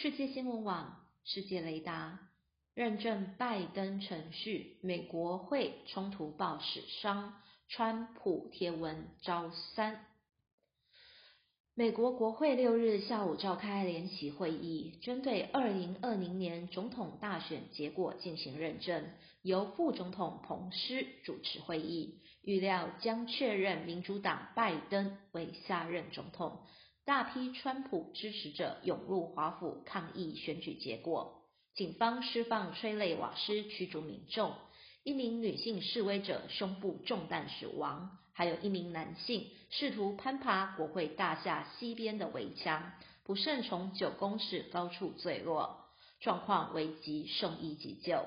世界新闻网、世界雷达认证拜登程序，美国会冲突报史商，川普贴文招三。美国国会六日下午召开联席会议，针对二零二零年总统大选结果进行认证，由副总统彭斯主持会议，预料将确认民主党拜登为下任总统。大批川普支持者涌入华府抗议选举结果，警方释放催泪瓦斯驱逐民众。一名女性示威者胸部中弹死亡，还有一名男性试图攀爬国会大厦西边的围墙，不慎从九公尺高处坠落，状况危急，送医急救。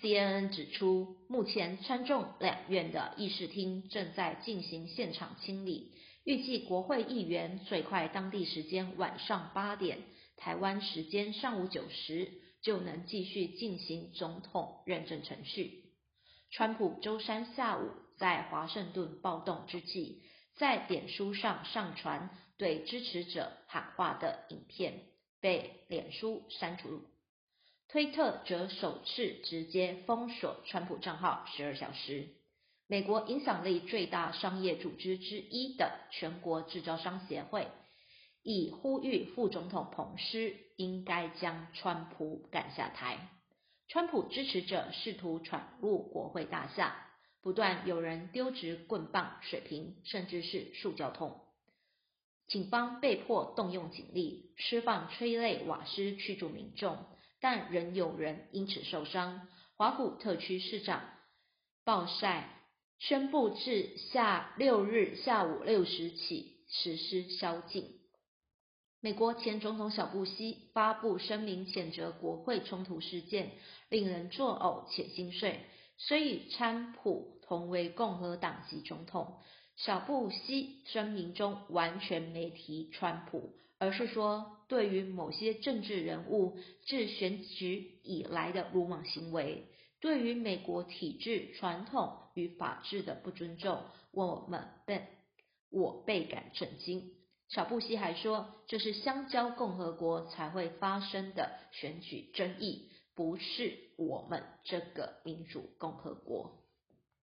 CNN 指出，目前参众两院的议事厅正在进行现场清理，预计国会议员最快当地时间晚上八点，台湾时间上午九时就能继续进行总统认证程序。川普周三下午在华盛顿暴动之际，在脸书上上传对支持者喊话的影片，被脸书删除。推特则首次直接封锁川普账号十二小时。美国影响力最大商业组织之一的全国制造商协会，已呼吁副总统彭斯应该将川普赶下台。川普支持者试图闯入国会大厦，不断有人丢掷棍棒、水瓶，甚至是塑胶桶。警方被迫动用警力，释放催泪瓦斯驱逐民众，但仍有人因此受伤。华府特区市长鲍塞宣布，自下六日下午六时起实施宵禁。美国前总统小布希发布声明，谴责国会冲突事件。令人作呕且心碎。虽与川普同为共和党籍总统，小布希声明中完全没提川普，而是说对于某些政治人物自选举以来的鲁莽行为，对于美国体制、传统与法治的不尊重，我们倍我倍感震惊。小布希还说，这是香蕉共和国才会发生的选举争议。不是我们这个民主共和国。